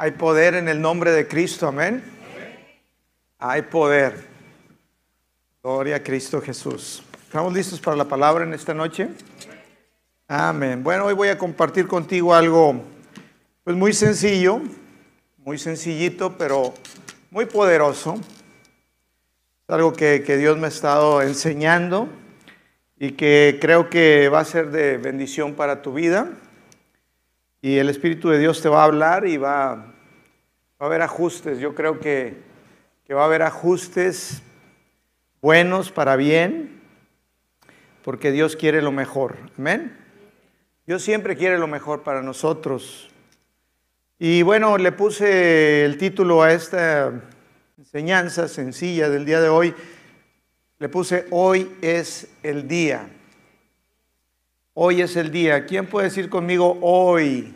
Hay poder en el nombre de Cristo, amén. Hay poder. Gloria a Cristo Jesús. ¿Estamos listos para la palabra en esta noche? Amén. Bueno, hoy voy a compartir contigo algo pues muy sencillo, muy sencillito, pero muy poderoso. Es algo que, que Dios me ha estado enseñando y que creo que va a ser de bendición para tu vida. Y el Espíritu de Dios te va a hablar y va, a haber ajustes. Yo creo que, que va a haber ajustes buenos para bien, porque Dios quiere lo mejor. Amén. Dios siempre quiere lo mejor para nosotros. Y bueno, le puse el título a esta enseñanza sencilla del día de hoy. Le puse, hoy es el día. Hoy es el día. ¿Quién puede decir conmigo hoy?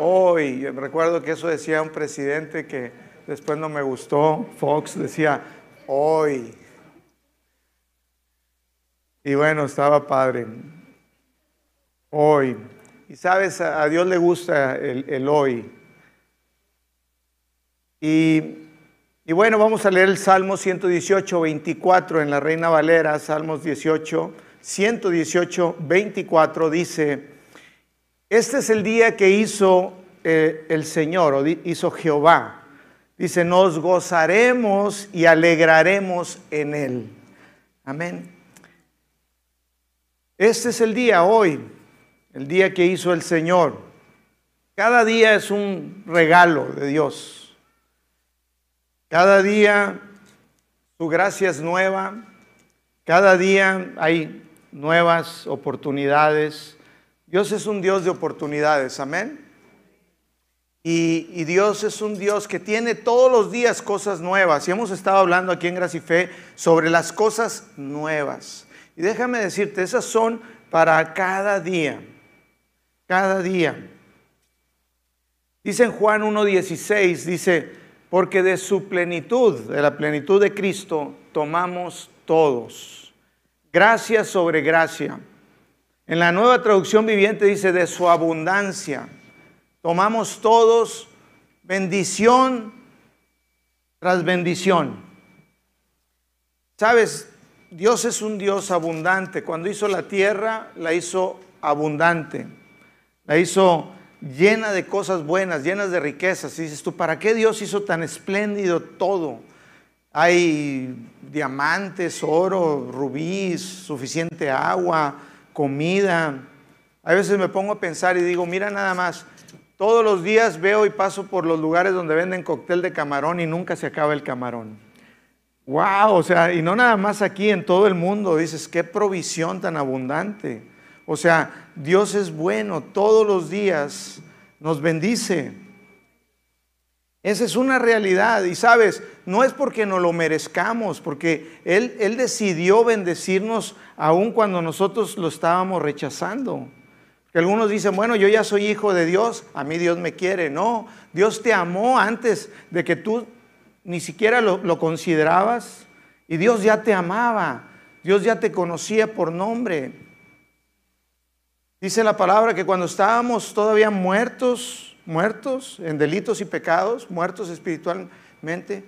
Hoy. Yo recuerdo que eso decía un presidente que después no me gustó. Fox decía hoy. Y bueno, estaba padre. Hoy. Y sabes, a Dios le gusta el, hoy. Y y bueno, vamos a leer el Salmo 118, 24 en la Reina Valera, Salmos 18, 118, 24 dice, este es el día que hizo eh, el Señor, o hizo Jehová. Dice, nos gozaremos y alegraremos en él. Amén. Este es el día hoy, el día que hizo el Señor. Cada día es un regalo de Dios. Cada día su gracia es nueva, cada día hay nuevas oportunidades. Dios es un Dios de oportunidades, amén. Y, Dios es un Dios que tiene todos los días cosas nuevas. Y hemos estado hablando aquí en Gracia y Fe sobre las cosas nuevas. Y déjame decirte, esas son para cada día. Cada día. Dice en Juan 1.16, dice, porque de su plenitud, de la plenitud de Cristo, tomamos todos. Gracia sobre gracia. En la nueva traducción viviente dice de su abundancia. Tomamos todos bendición tras bendición. Sabes, Dios es un Dios abundante. Cuando hizo la tierra, la hizo abundante. La hizo llena de cosas buenas, llenas de riquezas. Y dices tú, ¿para qué Dios hizo tan espléndido todo? Hay diamantes, oro, rubíes, suficiente agua, comida. A veces me pongo a pensar y digo, mira nada más, todos los días veo y paso por los lugares donde venden cóctel de camarón y nunca se acaba el camarón. Wow, o sea, y no nada más aquí, en todo el mundo, dices, qué provisión tan abundante. O sea, Dios es bueno, todos los días nos bendice. Esa es una realidad. Y sabes, no es porque no lo merezcamos, porque Él, Él decidió bendecirnos aun cuando nosotros lo estábamos rechazando. Que algunos dicen, bueno, yo ya soy hijo de Dios, a mí Dios me quiere. No, Dios te amó antes de que tú ni siquiera lo, lo considerabas. Y Dios ya te amaba, Dios ya te conocía por nombre. Dice la palabra que cuando estábamos todavía muertos, muertos en delitos y pecados, muertos espiritualmente,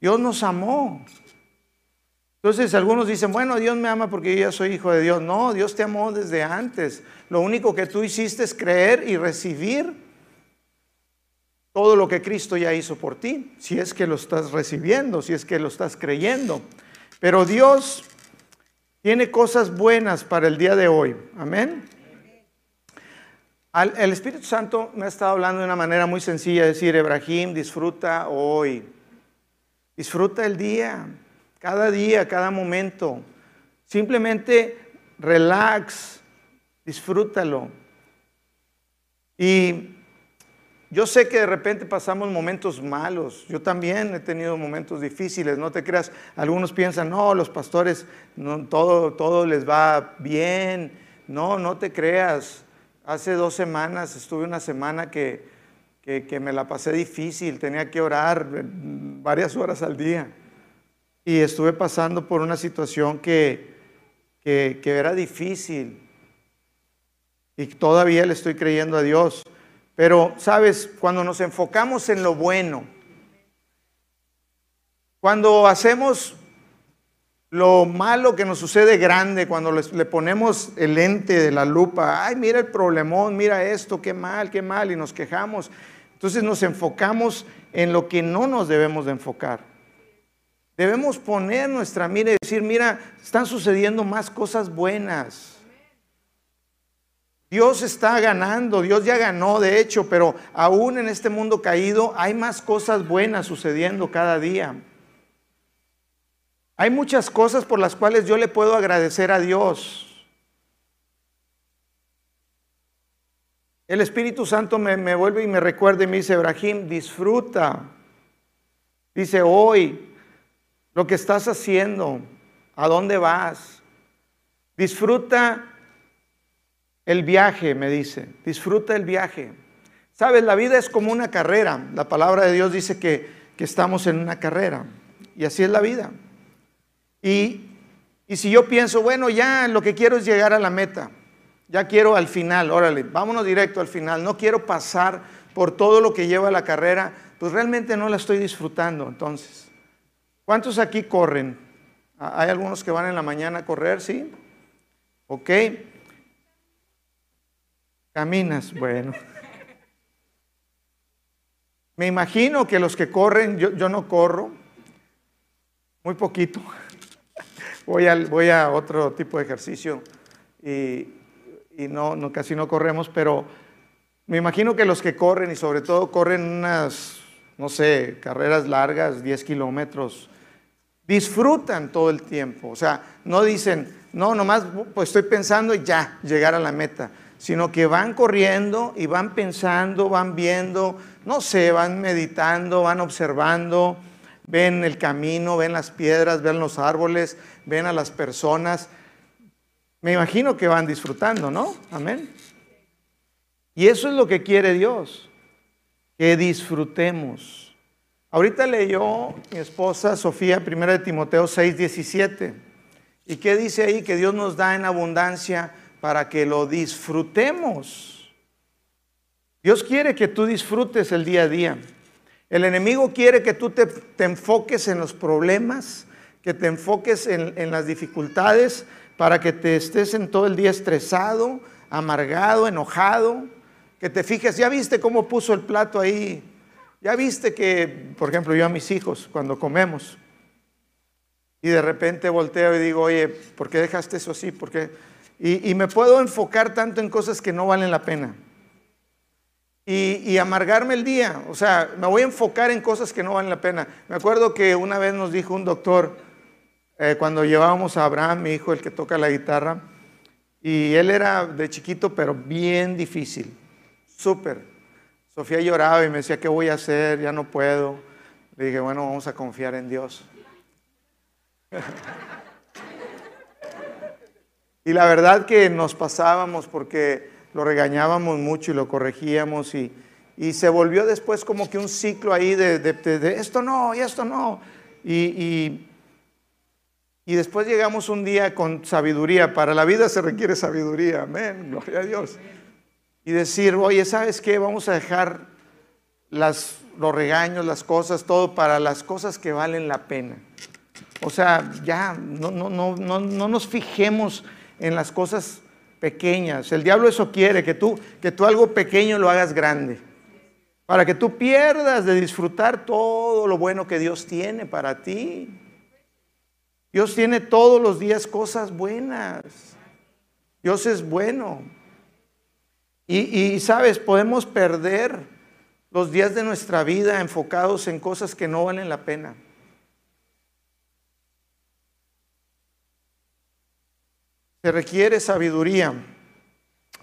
Dios nos amó. Entonces algunos dicen, bueno, Dios me ama porque yo ya soy hijo de Dios. No, Dios te amó desde antes. Lo único que tú hiciste es creer y recibir todo lo que Cristo ya hizo por ti, si es que lo estás recibiendo, si es que lo estás creyendo. Pero Dios tiene cosas buenas para el día de hoy. Amén. El Espíritu Santo me ha estado hablando de una manera muy sencilla, decir, Ebrahim, disfruta hoy. Disfruta el día, cada día, cada momento. Simplemente relax, disfrútalo. Y yo sé que de repente pasamos momentos malos. Yo también he tenido momentos difíciles. No te creas. Algunos piensan, no, los pastores, todo, todo les va bien. No, no te creas. Hace dos semanas, estuve una semana que, que, me la pasé difícil. Tenía que orar varias horas al día. Y estuve pasando por una situación que, que era difícil. Y todavía le estoy creyendo a Dios. Pero, sabes, cuando nos enfocamos en lo bueno, cuando hacemos lo malo que nos sucede grande, cuando le ponemos el lente de la lupa, ay, mira el problemón, mira esto, qué mal, qué mal, y nos quejamos. Entonces nos enfocamos en lo que no nos debemos de enfocar. Debemos poner nuestra mira y decir, mira, están sucediendo más cosas buenas. Dios está ganando, Dios ya ganó de hecho, pero aún en este mundo caído hay más cosas buenas sucediendo cada día. Hay muchas cosas por las cuales yo le puedo agradecer a Dios. El Espíritu Santo me, vuelve y me recuerda y me dice, Ibrahim, disfruta. Dice, hoy, lo que estás haciendo, a dónde vas. Disfruta el viaje, me dice, disfruta el viaje. Sabes, la vida es como una carrera. La palabra de Dios dice que, que estamos en una carrera. Y así es la vida. Y, si yo pienso, bueno, ya lo que quiero es llegar a la meta, ya quiero al final, órale, vámonos directo al final, no quiero pasar por todo lo que lleva la carrera, pues realmente no la estoy disfrutando entonces. ¿Cuántos aquí corren? ¿Hay algunos que van en la mañana a correr, sí? ¿Ok? Caminas, bueno. Me imagino que los que corren, yo, no corro, muy poquito voy a, otro tipo de ejercicio y, no, no, casi no corremos, pero me imagino que los que corren y sobre todo corren unas, no sé, carreras largas, 10 kilómetros, disfrutan todo el tiempo. O sea, no dicen, no, nomás pues estoy pensando y ya, llegar a la meta, sino que van corriendo y van pensando, van viendo, no sé, van meditando, van observando ven el camino, ven las piedras, ven los árboles, ven a las personas. Me imagino que van disfrutando, ¿no? Amén. Y eso es lo que quiere Dios, que disfrutemos. Ahorita leyó mi esposa Sofía, 1 de Timoteo 6, 17. ¿Y qué dice ahí? Que Dios nos da en abundancia para que lo disfrutemos. Dios quiere que tú disfrutes el día a día. El enemigo quiere que tú te, enfoques en los problemas, que te enfoques en, las dificultades, para que te estés en todo el día estresado, amargado, enojado, que te fijes, ya viste cómo puso el plato ahí, ya viste que, por ejemplo, yo a mis hijos, cuando comemos, y de repente volteo y digo, oye, ¿por qué dejaste eso así? ¿Por y me puedo enfocar tanto en cosas que no valen la pena y, amargarme el día. O sea, me voy a enfocar en cosas que no valen la pena. Me acuerdo que una vez nos dijo un doctor, eh, cuando llevábamos a Abraham, mi hijo, el que toca la guitarra, y él era de chiquito, pero bien difícil, súper. Sofía lloraba y me decía, ¿qué voy a hacer? Ya no puedo. Le dije, bueno, vamos a confiar en Dios. y la verdad que nos pasábamos porque lo regañábamos mucho y lo corregíamos y, se volvió después como que un ciclo ahí de, esto no y esto no. Y, y, después llegamos un día con sabiduría. Para la vida se requiere sabiduría, amén, gloria a Dios. Y decir, oye, ¿sabes qué? Vamos a dejar los regaños, las cosas, todo para las cosas que valen la pena. O sea, ya, no, no, no, no, no nos fijemos en las cosas pequeñas. El diablo eso quiere, que tú, que tú algo pequeño lo hagas grande. Para que tú pierdas de disfrutar todo lo bueno que Dios tiene para ti. Dios tiene todos los días cosas buenas. Dios es bueno. Y, y, sabes, podemos perder los días de nuestra vida enfocados en cosas que no valen la pena. Se requiere sabiduría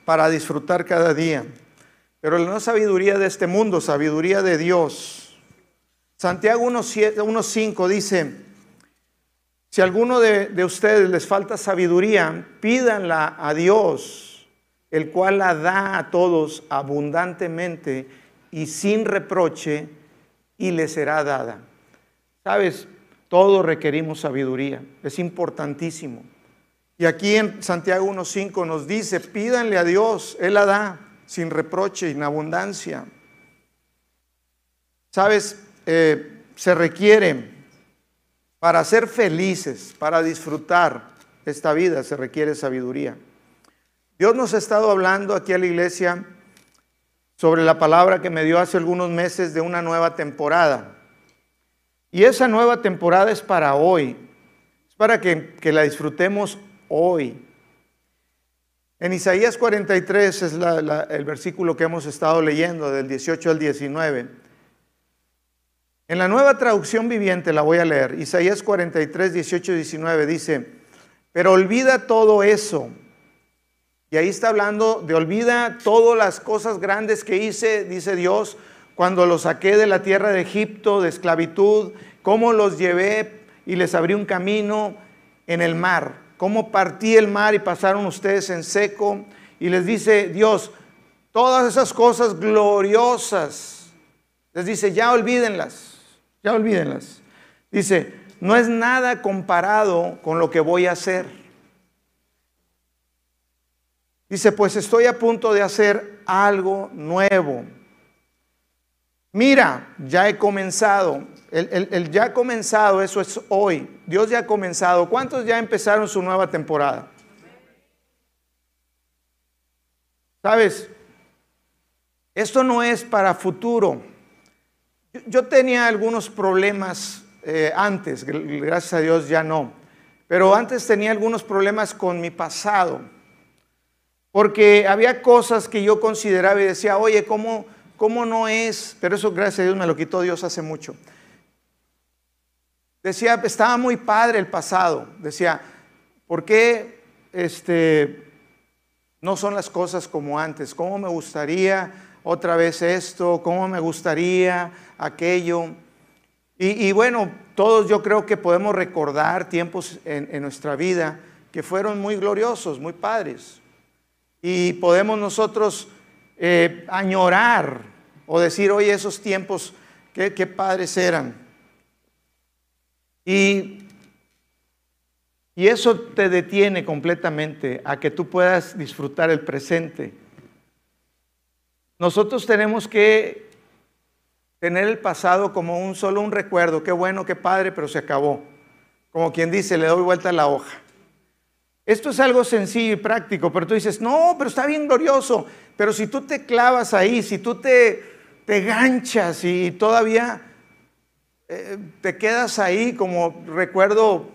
para disfrutar cada día, pero no sabiduría de este mundo, sabiduría de Dios. Santiago 1.5 dice, si a alguno de, de ustedes les falta sabiduría, pídanla a Dios, el cual la da a todos abundantemente y sin reproche, y le será dada. Sabes, todos requerimos sabiduría, es importantísimo. Y aquí en Santiago 1.5 nos dice, pídanle a Dios, Él la da. sin reproche, en abundancia. Sabes, eh, se requiere para ser felices, para disfrutar esta vida, se requiere sabiduría. Dios nos ha estado hablando aquí a la iglesia sobre la palabra que me dio hace algunos meses de una nueva temporada. Y esa nueva temporada es para hoy, es para que, que la disfrutemos hoy. En Isaías 43 es el versículo que hemos estado leyendo, del 18 al 19. En la nueva traducción viviente la voy a leer. Isaías 43, 18 y 19 dice, pero olvida todo eso. Y ahí está hablando de olvida todas las cosas grandes que hice, dice Dios, cuando los saqué de la tierra de Egipto, de esclavitud, cómo los llevé y les abrí un camino en el mar, cómo partí el mar y pasaron ustedes en seco. Y les dice Dios, todas esas cosas gloriosas, les dice, ya olvídenlas ya olvídenlas. Dice, no es nada comparado con lo que voy a hacer. Dice, pues estoy a punto de hacer algo nuevo. Mira, ya he comenzado. El, ya comenzado, eso es hoy. Dios ya ha comenzado. ¿Cuántos ya empezaron su nueva temporada? ¿Sabes? Esto no es para futuro. Yo tenía algunos problemas eh, antes, gracias a Dios ya no, pero antes tenía algunos problemas con mi pasado, porque había cosas que yo consideraba y decía, oye, ¿cómo, cómo no es? Pero eso gracias a Dios me lo quitó Dios hace mucho. Decía, estaba muy padre el pasado, decía, ¿por qué este, no son las cosas como antes? ¿Cómo me gustaría otra vez esto? ¿Cómo me gustaría? Aquello. Y, bueno, todos yo creo que podemos recordar tiempos en, nuestra vida que fueron muy gloriosos, muy padres. Y podemos nosotros eh, añorar o decir, oye, esos tiempos, qué, qué padres eran. Y, y eso te detiene completamente a que tú puedas disfrutar el presente. Nosotros tenemos que tener el pasado como un solo un recuerdo, qué bueno, qué padre, pero se acabó. Como quien dice, le doy vuelta a la hoja. Esto es algo sencillo y práctico, pero tú dices, no, pero está bien glorioso. Pero si tú te clavas ahí, si tú te, te ganchas y todavía eh, te quedas ahí, como recuerdo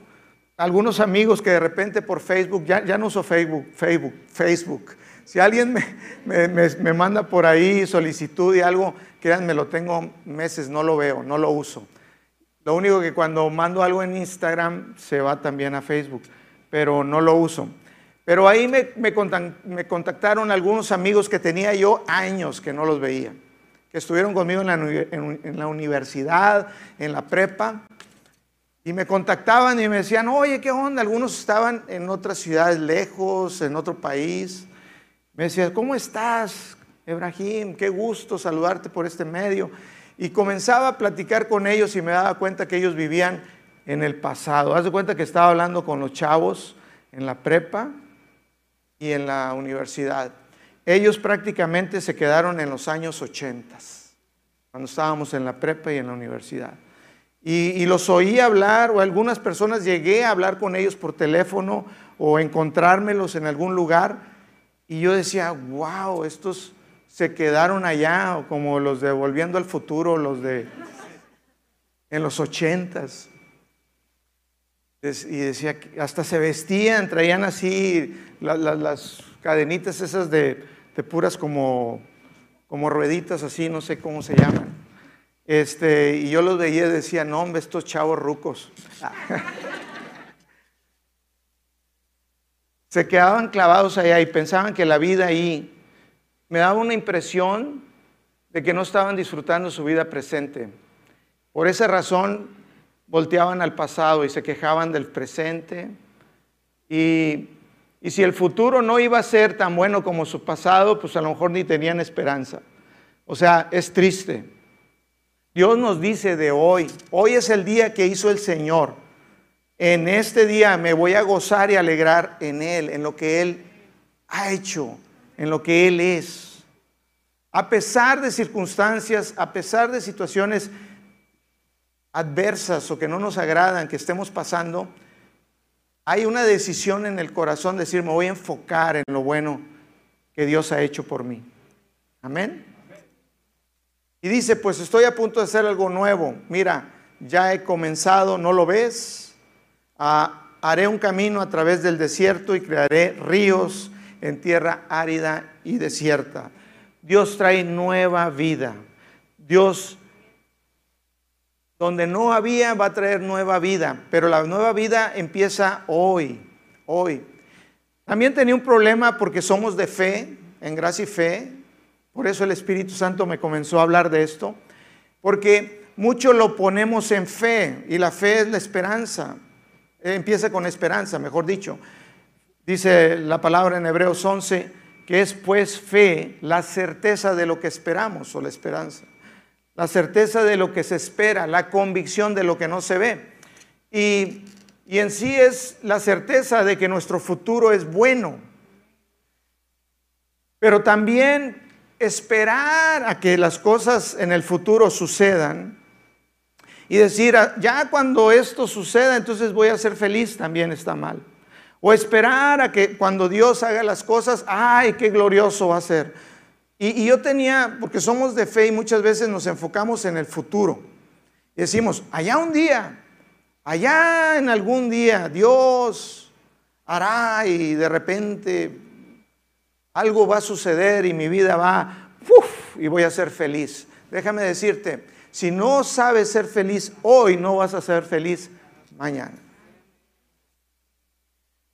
algunos amigos que de repente por Facebook, ya, ya no uso Facebook, Facebook, Facebook. Si alguien me, me, me manda por ahí solicitud y algo, Créanme, lo tengo meses, no lo veo, no lo uso. Lo único que cuando mando algo en Instagram se va también a Facebook, pero no lo uso. Pero ahí me, contactaron algunos amigos que tenía yo años que no los veía, que estuvieron conmigo en la, en la universidad, en la prepa, y me contactaban y me decían, oye, ¿qué onda? Algunos estaban en otras ciudades lejos, en otro país. Me decían, ¿cómo estás? Ebrahim, qué gusto saludarte por este medio. Y comenzaba a platicar con ellos y me daba cuenta que ellos vivían en el pasado. Haz de cuenta que estaba hablando con los chavos en la prepa y en la universidad. Ellos prácticamente se quedaron en los años 80, cuando estábamos en la prepa y en la universidad. Y, y, los oí hablar, o algunas personas llegué a hablar con ellos por teléfono o encontrármelos en algún lugar. Y yo decía, wow, estos se quedaron allá, como los de Volviendo al Futuro, los de en los ochentas. Y decía, hasta se vestían, traían así las cadenitas esas de, puras como, como rueditas así, no sé cómo se llaman. Este, y yo los veía y decía, no, hombre, estos chavos rucos. se quedaban clavados allá y pensaban que la vida ahí me daba una impresión de que no estaban disfrutando su vida presente. Por esa razón volteaban al pasado y se quejaban del presente. Y, y, si el futuro no iba a ser tan bueno como su pasado, pues a lo mejor ni tenían esperanza. O sea, es triste. Dios nos dice de hoy, hoy es el día que hizo el Señor. En este día me voy a gozar y alegrar en Él, en lo que Él ha hecho en lo que Él es. A pesar de circunstancias, a pesar de situaciones adversas o que no nos agradan, que estemos pasando, hay una decisión en el corazón de decir, me voy a enfocar en lo bueno que Dios ha hecho por mí. Amén. Y dice, pues estoy a punto de hacer algo nuevo. Mira, ya he comenzado, ¿no lo ves? Ah, haré un camino a través del desierto y crearé ríos en tierra árida y desierta. Dios trae nueva vida. Dios, donde no había, va a traer nueva vida. Pero la nueva vida empieza hoy, hoy. También tenía un problema porque somos de fe, en gracia y fe. Por eso el Espíritu Santo me comenzó a hablar de esto. Porque mucho lo ponemos en fe y la fe es la esperanza. Empieza con esperanza, mejor dicho. Dice la palabra en Hebreos 11 que es pues fe la certeza de lo que esperamos o la esperanza. La certeza de lo que se espera, la convicción de lo que no se ve. Y, y en sí es la certeza de que nuestro futuro es bueno. Pero también esperar a que las cosas en el futuro sucedan y decir, ah, ya cuando esto suceda, entonces voy a ser feliz, también está mal. O esperar a que cuando Dios haga las cosas, ay, qué glorioso va a ser. Y, yo tenía, porque somos de fe y muchas veces nos enfocamos en el futuro. Decimos, allá un día, allá en algún día, Dios hará y de repente algo va a suceder y mi vida va, uf, y voy a ser feliz. Déjame decirte, si no sabes ser feliz hoy, no vas a ser feliz mañana.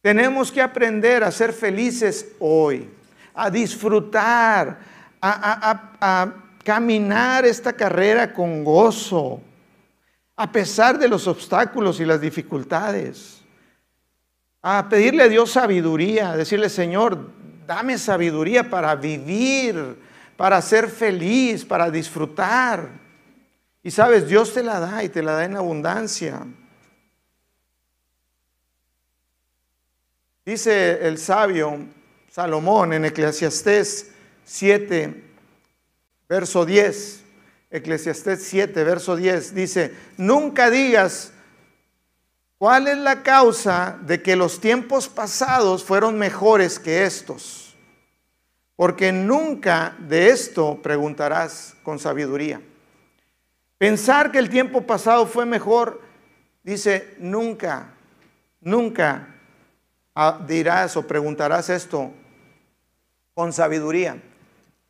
Tenemos que aprender a ser felices hoy, a disfrutar, a, caminar esta carrera con gozo, a pesar de los obstáculos y las dificultades. A pedirle a Dios sabiduría, a decirle, Señor, dame sabiduría para vivir, para ser feliz, para disfrutar. Y sabes, Dios te la da y te la da en abundancia. Dice el sabio Salomón en Eclesiastés 7, verso 10. Eclesiastés 7, verso 10 dice, nunca digas cuál es la causa de que los tiempos pasados fueron mejores que estos, porque nunca de esto preguntarás con sabiduría. Pensar que el tiempo pasado fue mejor, dice, nunca, nunca dirás o preguntarás esto con sabiduría.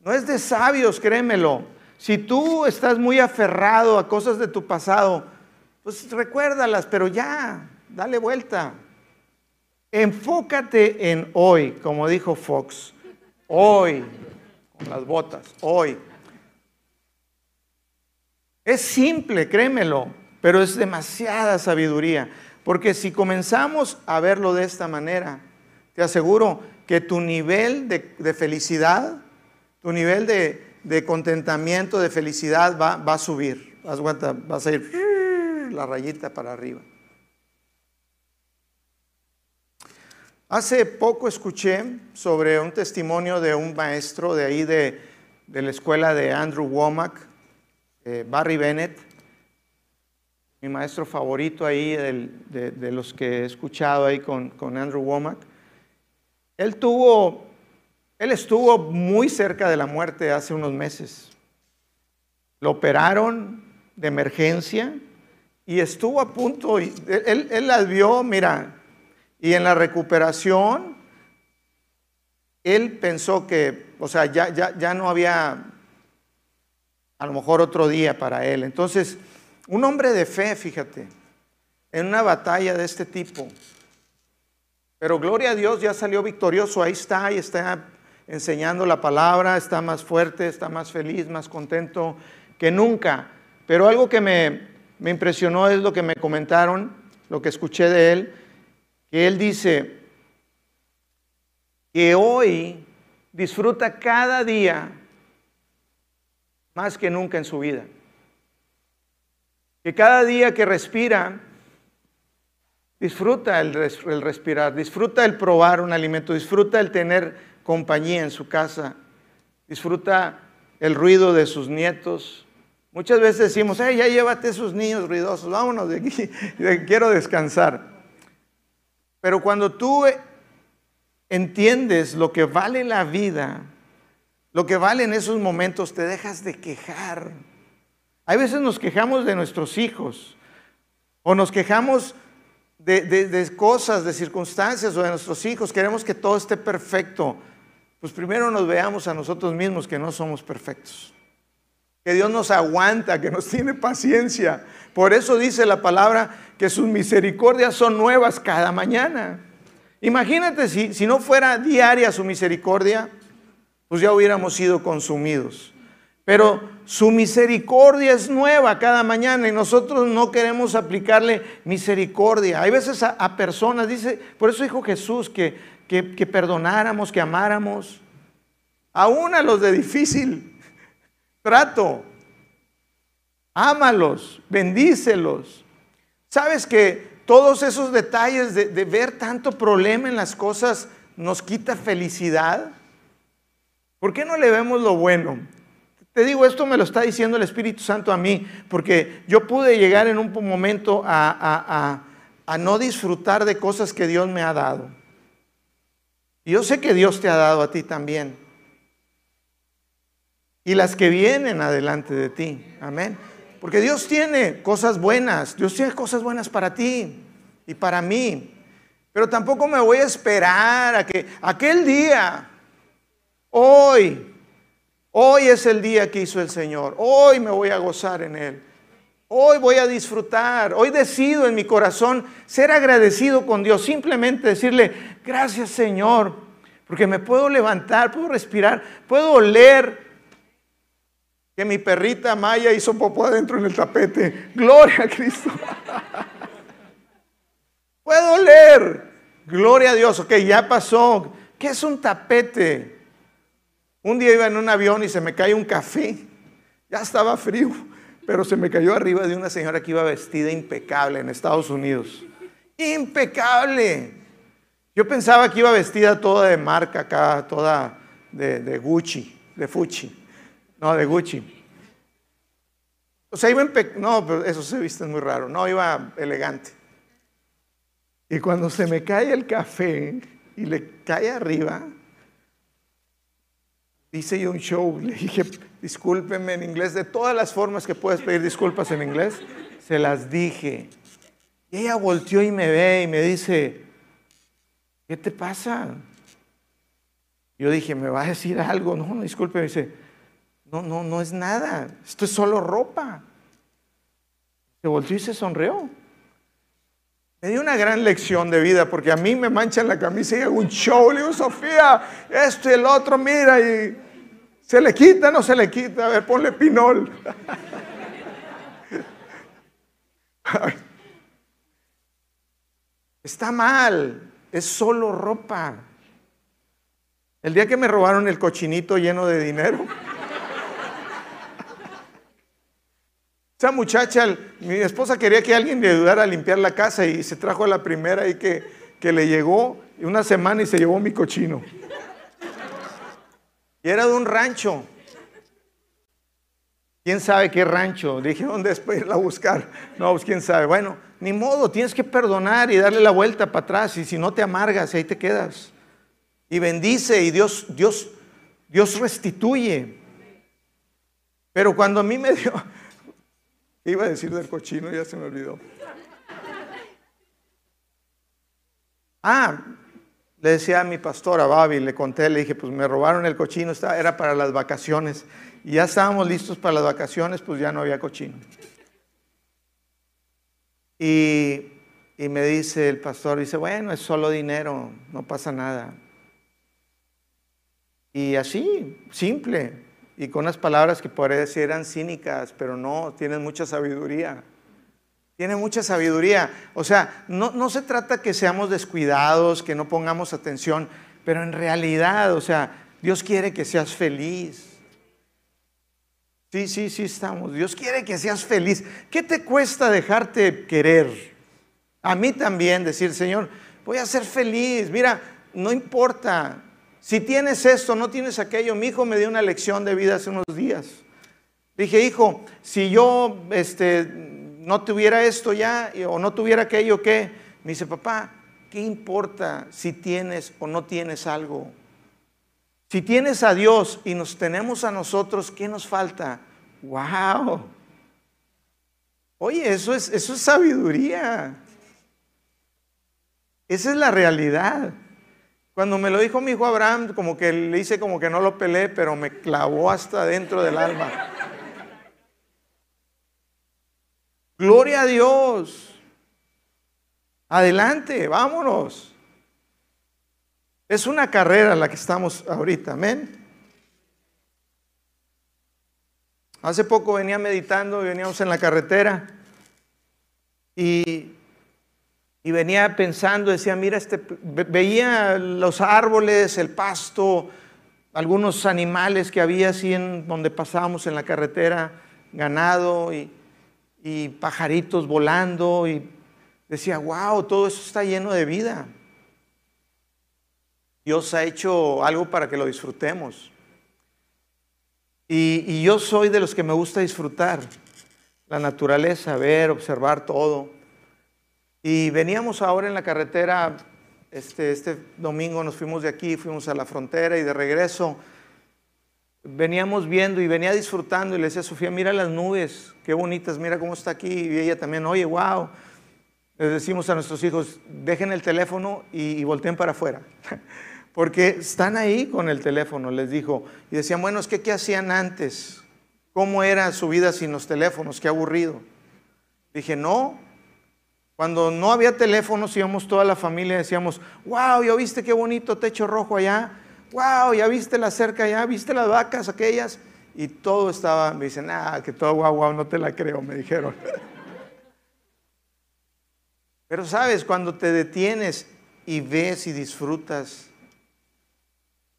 No es de sabios, créemelo. Si tú estás muy aferrado a cosas de tu pasado, pues recuérdalas, pero ya, dale vuelta. Enfócate en hoy, como dijo Fox. Hoy, con las botas, hoy. Es simple, créemelo, pero es demasiada sabiduría. Porque si comenzamos a verlo de esta manera, te aseguro que tu nivel de, felicidad, tu nivel de, contentamiento, de felicidad va, a subir. Vas, vas a ir la rayita para arriba. Hace poco escuché sobre un testimonio de un maestro de ahí de, la escuela de Andrew Womack, eh, Barry Bennett, mi maestro favorito ahí de, los que he escuchado ahí con, Andrew Womack. Él tuvo, él estuvo muy cerca de la muerte hace unos meses. Lo operaron de emergencia y estuvo a punto, él, él la vio, mira, y en la recuperación, él pensó que, o sea, ya, ya, ya no había a lo mejor otro día para él. Entonces, un hombre de fe, fíjate, en una batalla de este tipo. Pero gloria a Dios, ya salió victorioso, ahí está, y está enseñando la palabra, está más fuerte, está más feliz, más contento que nunca. Pero algo que me, me impresionó es lo que me comentaron, lo que escuché de él, que él dice que hoy disfruta cada día más que nunca en su vida que cada día que respira, disfruta el, respirar, disfruta el probar un alimento, disfruta el tener compañía en su casa, disfruta el ruido de sus nietos. Muchas veces decimos, hey, ya llévate esos niños ruidosos, vámonos de aquí, quiero descansar. Pero cuando tú entiendes lo que vale la vida, lo que vale en esos momentos, te dejas de quejar. Hay veces nos quejamos de nuestros hijos o nos quejamos de, cosas, de circunstancias o de nuestros hijos. Queremos que todo esté perfecto. Pues primero nos veamos a nosotros mismos que no somos perfectos. Que Dios nos aguanta, que nos tiene paciencia. Por eso dice la palabra que sus misericordias son nuevas cada mañana. Imagínate si, si no fuera diaria su misericordia, pues ya hubiéramos sido consumidos. Pero su misericordia es nueva cada mañana y nosotros no queremos aplicarle misericordia. Hay veces a, personas, dice, por eso dijo Jesús que, que, perdonáramos, que amáramos, aún a los de difícil trato. Ámalos, bendícelos. Sabes que todos esos detalles de, ver tanto problema en las cosas nos quita felicidad. ¿Por qué no le vemos lo bueno? Te digo, esto me lo está diciendo el Espíritu Santo a mí, porque yo pude llegar en un momento a, no disfrutar de cosas que Dios me ha dado. Y yo sé que Dios te ha dado a ti también. Y las que vienen adelante de ti. Amén. Porque Dios tiene cosas buenas, Dios tiene cosas buenas para ti y para mí. Pero tampoco me voy a esperar a que aquel día, hoy, hoy es el día que hizo el Señor, hoy me voy a gozar en Él. Hoy voy a disfrutar, hoy decido en mi corazón ser agradecido con Dios, simplemente decirle, gracias Señor, porque me puedo levantar, puedo respirar, puedo oler, que mi perrita Maya hizo popó adentro en el tapete. Gloria a Cristo. Puedo leer. Gloria a Dios. Ok, ya pasó. ¿Qué es un tapete? Un día iba en un avión y se me cae un café. Ya estaba frío, pero se me cayó arriba de una señora que iba vestida impecable en Estados Unidos. Impecable. Yo pensaba que iba vestida toda de marca acá, toda de, Gucci, de Fucci. No, de Gucci. O sea, iba en... No, pero eso se viste muy raro. No, iba elegante. Y cuando se me cae el café y le cae arriba, hice yo un show. Le dije, discúlpeme en inglés, de todas las formas que puedes pedir disculpas en inglés, se las dije. Y ella volteó y me ve y me dice, ¿qué te pasa? Yo dije, ¿me va a decir algo? No, no, disculpe, me dice, no, no, no es nada. Esto es solo ropa. Se volteó y se sonrió. Me dio una gran lección de vida porque a mí me manchan la camisa y hago un show. Le digo, Sofía, esto y el otro, mira, y se le quita, no se le quita. A ver, ponle pinol. Está mal, es solo ropa. El día que me robaron el cochinito lleno de dinero. Esa muchacha, mi esposa quería que alguien le ayudara a limpiar la casa y se trajo a la primera y que, que le llegó una semana y se llevó mi cochino. Y era de un rancho. ¿Quién sabe qué rancho? Dije, ¿dónde es para irla a buscar? No, pues quién sabe. Bueno, ni modo, tienes que perdonar y darle la vuelta para atrás. Y si no te amargas, ahí te quedas. Y bendice y Dios, Dios, Dios restituye. Pero cuando a mí me dio, Iba a decir del cochino, ya se me olvidó. Ah, le decía a mi pastora Babi, le conté, le dije, pues me robaron el cochino, era para las vacaciones. Y ya estábamos listos para las vacaciones, pues ya no había cochino. Y, y me dice el pastor, dice, bueno, es solo dinero, no pasa nada. Y así, simple, y con unas palabras que podría decir eran cínicas, pero no, tienen mucha sabiduría. Tienen mucha sabiduría. O sea, no, no se trata que seamos descuidados, que no pongamos atención, pero en realidad, o sea, Dios quiere que seas feliz. Sí, sí, sí estamos. Dios quiere que seas feliz. ¿Qué te cuesta dejarte querer? A mí también decir, Señor, voy a ser feliz. Mira, no importa Si tienes esto, no tienes aquello. Mi hijo me dio una lección de vida hace unos días. Dije, hijo, si yo este, no tuviera esto ya o no tuviera aquello, ¿qué? Me dice, papá, ¿qué importa si tienes o no tienes algo? Si tienes a Dios y nos tenemos a nosotros, ¿qué nos falta? ¡Wow! Oye, eso es, eso es sabiduría. Esa es la realidad. Cuando me lo dijo mi hijo Abraham, como que le hice como que no lo pelé, pero me clavó hasta dentro del alma. Gloria a Dios. Adelante, vámonos. Es una carrera la que estamos ahorita, amén. Hace poco venía meditando veníamos en la carretera y, y venía pensando, decía, mira, este, veía los árboles, el pasto, algunos animales que había así en donde pasábamos en la carretera, ganado y, y pajaritos volando y decía, wow, todo eso está lleno de vida. Dios ha hecho algo para que lo disfrutemos. Y, yo soy de los que me gusta disfrutar la naturaleza, ver, observar todo. Y veníamos ahora en la carretera, este, este domingo nos fuimos de aquí, fuimos a la frontera y de regreso veníamos viendo y venía disfrutando y le decía a Sofía, mira las nubes, qué bonitas, mira cómo está aquí. Y ella también, oye, wow. Les decimos a nuestros hijos, dejen el teléfono y, y volteen para afuera. Porque están ahí con el teléfono, les dijo. Y decían, bueno, es que ¿qué hacían antes? ¿Cómo era su vida sin los teléfonos? Qué aburrido. Dije, no. Cuando no había teléfonos íbamos toda la familia y decíamos, wow, ¿ya viste qué bonito techo rojo allá? Wow, ¿ya viste la cerca allá? ¿Viste las vacas aquellas? Y todo estaba, me dicen, ah, que todo guau, guau, no te la creo, me dijeron. Pero sabes, cuando te detienes y ves y disfrutas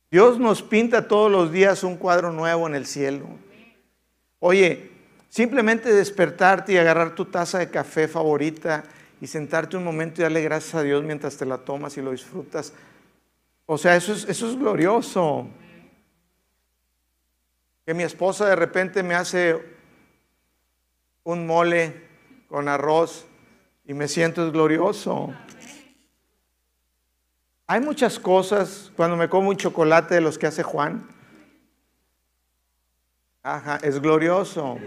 Dios nos pinta todos los días un cuadro nuevo en el cielo. Oye, simplemente despertarte y agarrar tu taza de café favorita y sentarte un momento y darle gracias a Dios mientras te la tomas y lo disfrutas. O sea, eso es, eso es glorioso. Que mi esposa de repente me hace un mole con arroz y me siento glorioso. Hay muchas cosas, cuando me como un chocolate de los que hace Juan, ajá, es glorioso.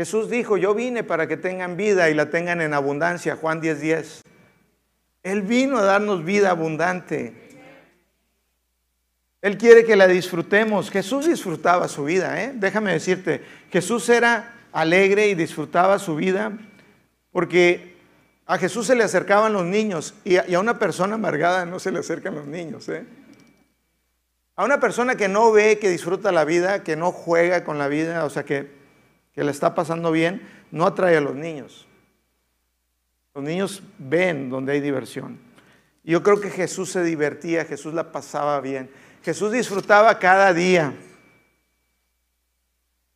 Jesús dijo, yo vine para que tengan vida y la tengan en abundancia, Juan 10:10. 10. Él vino a darnos vida abundante. Él quiere que la disfrutemos. Jesús disfrutaba su vida, ¿eh? déjame decirte, Jesús era alegre y disfrutaba su vida porque a Jesús se le acercaban los niños y a, una persona amargada no se le acercan los niños. ¿eh? A una persona que no ve, que disfruta la vida, que no juega con la vida, o sea, que, que le está pasando bien, no atrae a los niños. Los niños ven donde hay diversión. Yo creo que Jesús se divertía, Jesús la pasaba bien. Jesús disfrutaba cada día.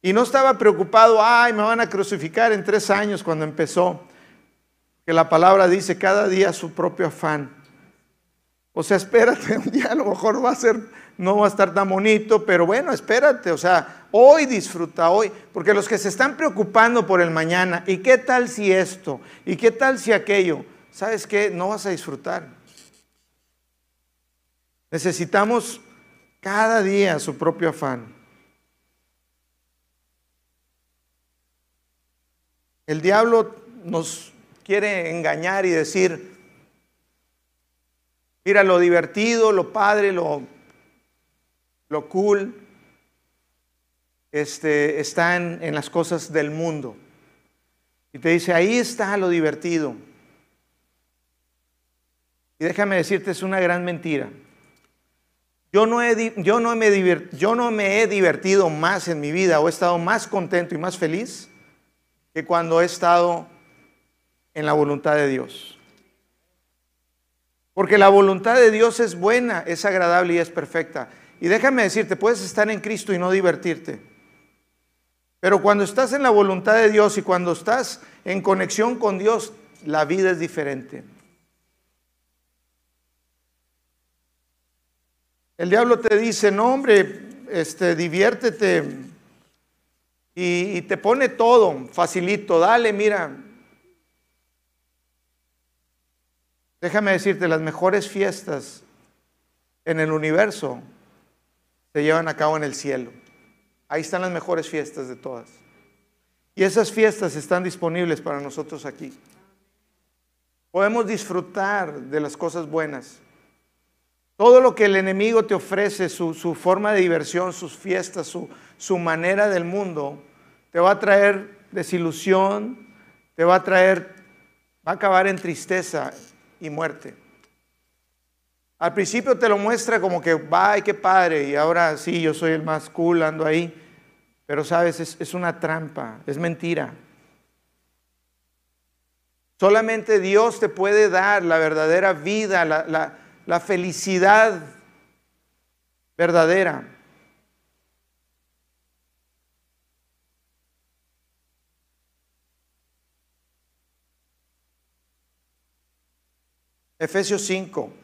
Y no estaba preocupado, ay, me van a crucificar en tres años cuando empezó que la palabra dice cada día su propio afán. O sea, espérate, un día a lo mejor va a ser, no va a estar tan bonito, pero bueno, espérate, o sea, hoy disfruta, hoy, porque los que se están preocupando por el mañana, ¿y qué tal si esto? ¿Y qué tal si aquello? ¿Sabes qué? No vas a disfrutar. Necesitamos cada día su propio afán. El diablo nos quiere engañar y decir, mira, lo divertido, lo padre, lo, lo cool, este, están en las cosas del mundo. Y te dice, ahí está lo divertido. Y déjame decirte, es una gran mentira. Yo no, he, yo, no me yo no me he divertido más en mi vida o he estado más contento y más feliz que cuando he estado en la voluntad de Dios. Porque la voluntad de Dios es buena, es agradable y es perfecta. Y déjame decirte, puedes estar en Cristo y no divertirte. Pero cuando estás en la voluntad de Dios y cuando estás en conexión con Dios, la vida es diferente. El diablo te dice, no hombre, este, diviértete y, y te pone todo facilito, dale, mira. Déjame decirte, las mejores fiestas en el universo se llevan a cabo en el cielo. Ahí están las mejores fiestas de todas. Y esas fiestas están disponibles para nosotros aquí. Podemos disfrutar de las cosas buenas. Todo lo que el enemigo te ofrece, su, forma de diversión, sus fiestas, su, manera del mundo, te va a traer desilusión, te va a traer, va a acabar en tristeza y muerte. Al principio te lo muestra como que, ay, qué padre, y ahora sí, yo soy el más cool, ando ahí. Pero sabes, es, una trampa, es mentira. Solamente Dios te puede dar la verdadera vida, la, la felicidad verdadera. Efesios 5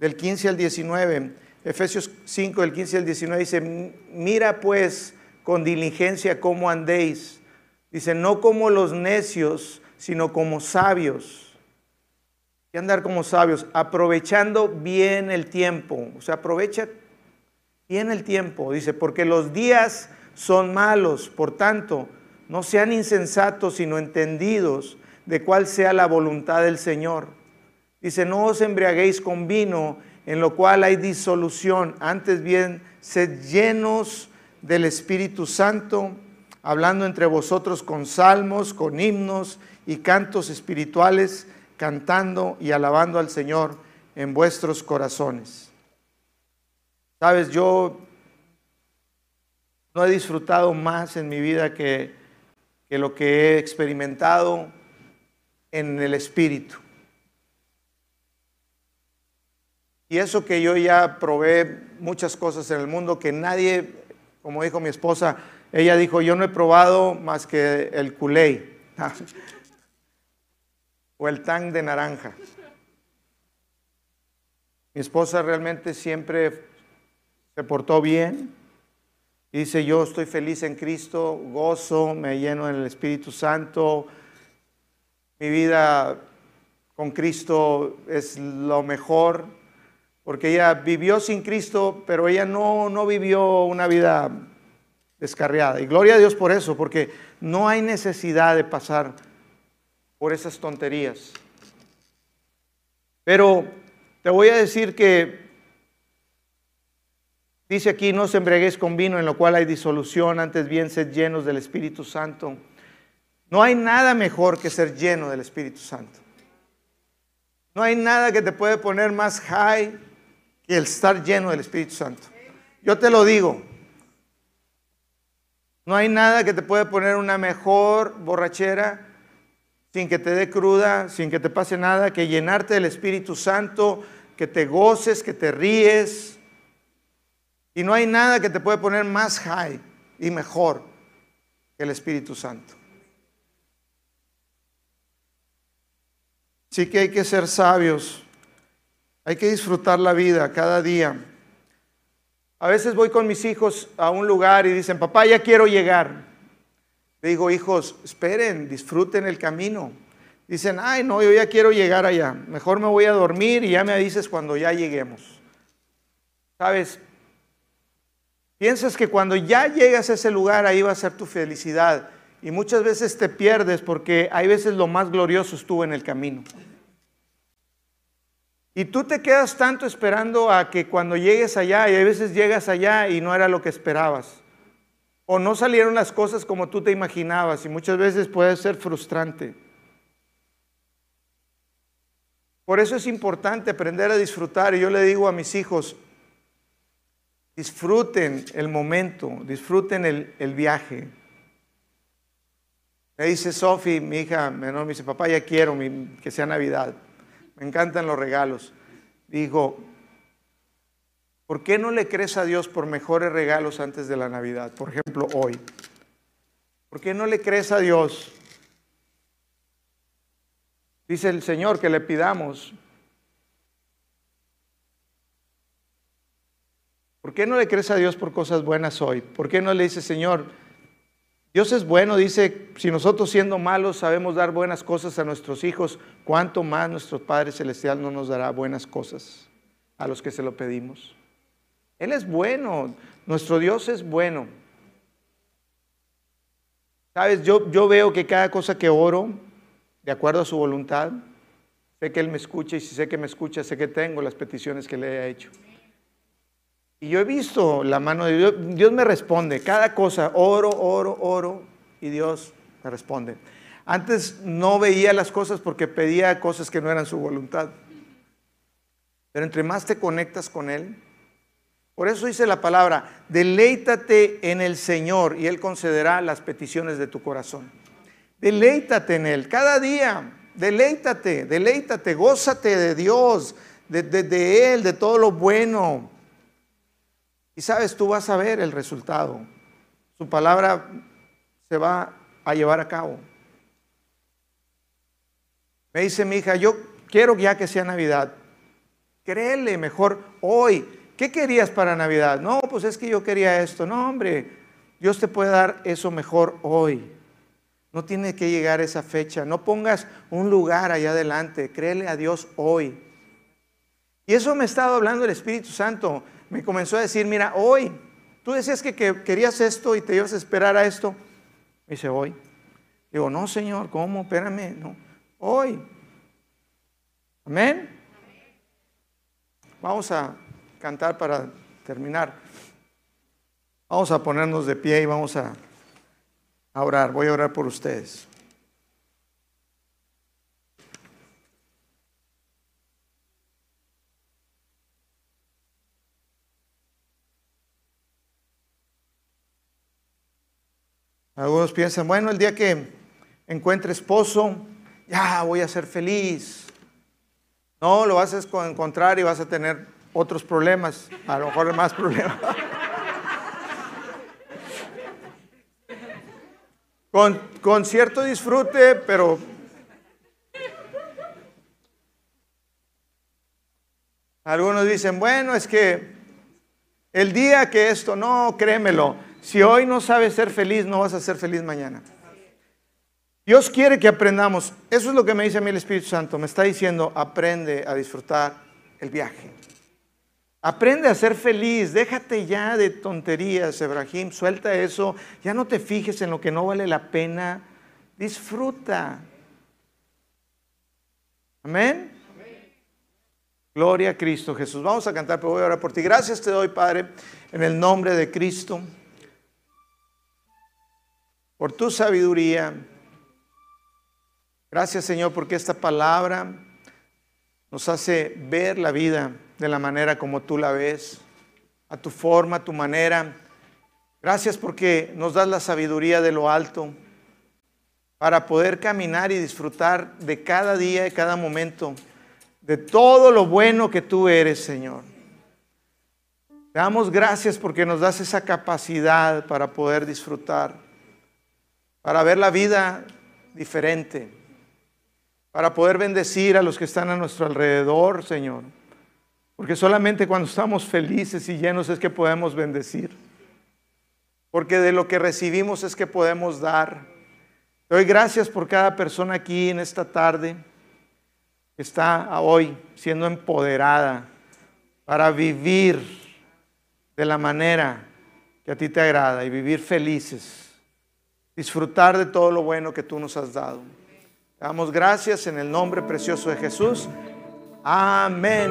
del 15 al 19. Efesios 5, del 15 al 19 dice, mira pues con diligencia cómo andéis. Dice, no como los necios, sino como sabios. Y andar como sabios, aprovechando bien el tiempo. O sea, aprovecha bien el tiempo. Dice, porque los días son malos. Por tanto, no sean insensatos, sino entendidos de cuál sea la voluntad del Señor Dice, no os embriaguéis con vino, en lo cual hay disolución, antes bien, sed llenos del Espíritu Santo, hablando entre vosotros con salmos, con himnos y cantos espirituales, cantando y alabando al Señor en vuestros corazones. Sabes, yo no he disfrutado más en mi vida que, que lo que he experimentado en el Espíritu. Y eso que yo ya probé muchas cosas en el mundo que nadie, como dijo mi esposa, ella dijo, yo no he probado más que el culé o el tang de naranja. Mi esposa realmente siempre se portó bien. Dice, yo estoy feliz en Cristo, gozo, me lleno en el Espíritu Santo. Mi vida con Cristo es lo mejor porque ella vivió sin Cristo, pero ella no, no vivió una vida descarriada. Y gloria a Dios por eso, porque no hay necesidad de pasar por esas tonterías. Pero te voy a decir que dice aquí, no se embreguéis con vino en lo cual hay disolución, antes bien sed llenos del Espíritu Santo. No hay nada mejor que ser lleno del Espíritu Santo. No hay nada que te puede poner más high y el estar lleno del Espíritu Santo. Yo te lo digo, no hay nada que te pueda poner una mejor borrachera sin que te dé cruda, sin que te pase nada, que llenarte del Espíritu Santo, que te goces, que te ríes. Y no hay nada que te pueda poner más high y mejor que el Espíritu Santo. Sí que hay que ser sabios hay que disfrutar la vida cada día. A veces voy con mis hijos a un lugar y dicen, papá, ya quiero llegar. Le digo, hijos, esperen, disfruten el camino. Dicen, ay, no, yo ya quiero llegar allá. Mejor me voy a dormir y ya me dices cuando ya lleguemos. ¿Sabes? Piensas que cuando ya llegas a ese lugar, ahí va a ser tu felicidad. Y muchas veces te pierdes porque hay veces lo más glorioso estuvo en el camino. Y tú te quedas tanto esperando a que cuando llegues allá, y a veces llegas allá y no era lo que esperabas. O no salieron las cosas como tú te imaginabas y muchas veces puede ser frustrante. Por eso es importante aprender a disfrutar. Y yo le digo a mis hijos, disfruten el momento, disfruten el, viaje. Me dice Sophie, mi hija menor, me dice, papá, ya quiero que sea Navidad me encantan los regalos. Digo, ¿por qué no le crees a Dios por mejores regalos antes de la Navidad? Por ejemplo, hoy. ¿Por qué no le crees a Dios? Dice el Señor que le pidamos ¿Por qué no le crees a Dios por cosas buenas hoy? ¿Por qué no le dices, Señor, Dios es bueno, dice, si nosotros siendo malos sabemos dar buenas cosas a nuestros hijos, ¿cuánto más nuestro Padre Celestial no nos dará buenas cosas a los que se lo pedimos? Él es bueno, nuestro Dios es bueno. Sabes, yo, yo veo que cada cosa que oro, de acuerdo a su voluntad, sé que Él me escucha y si sé que me escucha, sé que tengo las peticiones que le he hecho. Y yo he visto la mano de Dios, Dios me responde, cada cosa, oro, oro, oro, y Dios me responde. Antes no veía las cosas porque pedía cosas que no eran su voluntad. Pero entre más te conectas con Él, por eso dice la palabra, deleítate en el Señor y Él concederá las peticiones de tu corazón. Deleítate en Él cada día, deleítate, deleítate, gózate de Dios, de, de Él, de todo lo bueno. Y sabes, tú vas a ver el resultado. Su palabra se va a llevar a cabo. Me dice mi hija, yo quiero ya que sea Navidad. Créele mejor hoy. ¿Qué querías para Navidad? No, pues es que yo quería esto. No, hombre, Dios te puede dar eso mejor hoy. No tiene que llegar esa fecha. No pongas un lugar allá adelante. Créele a Dios hoy. Y eso me ha estado hablando el Espíritu Santo me comenzó a decir, mira, hoy, tú decías que, querías esto y te ibas a esperar a esto. Me dice, hoy. Digo, no, Señor, ¿cómo? Espérame, no. Hoy. Amén. Vamos a cantar para terminar. Vamos a ponernos de pie y vamos a, a orar. Voy a orar por ustedes. Algunos piensan, bueno, el día que encuentre esposo, ya voy a ser feliz. No, lo vas a encontrar y vas a tener otros problemas, a lo mejor más problemas. con, cierto disfrute, pero algunos dicen, bueno, es que el día que esto, no, créemelo, si hoy no sabes ser feliz, no vas a ser feliz mañana. Dios quiere que aprendamos. Eso es lo que me dice a mí el Espíritu Santo. Me está diciendo, aprende a disfrutar el viaje. Aprende a ser feliz. Déjate ya de tonterías, Ebrahim. Suelta eso. Ya no te fijes en lo que no vale la pena. Disfruta. Amén. Gloria a Cristo Jesús. Vamos a cantar, pero voy a orar por ti. Gracias te doy, Padre, en el nombre de Cristo por tu sabiduría. Gracias Señor porque esta palabra nos hace ver la vida de la manera como tú la ves, a tu forma, a tu manera. Gracias porque nos das la sabiduría de lo alto para poder caminar y disfrutar de cada día y cada momento, de todo lo bueno que tú eres, Señor. Te damos gracias porque nos das esa capacidad para poder disfrutar para ver la vida diferente, para poder bendecir a los que están a nuestro alrededor, Señor. Porque solamente cuando estamos felices y llenos es que podemos bendecir. Porque de lo que recibimos es que podemos dar. Doy gracias por cada persona aquí en esta tarde que está hoy siendo empoderada para vivir de la manera que a ti te agrada y vivir felices disfrutar de todo lo bueno que tú nos has dado. damos gracias en el nombre precioso de Jesús. Amén.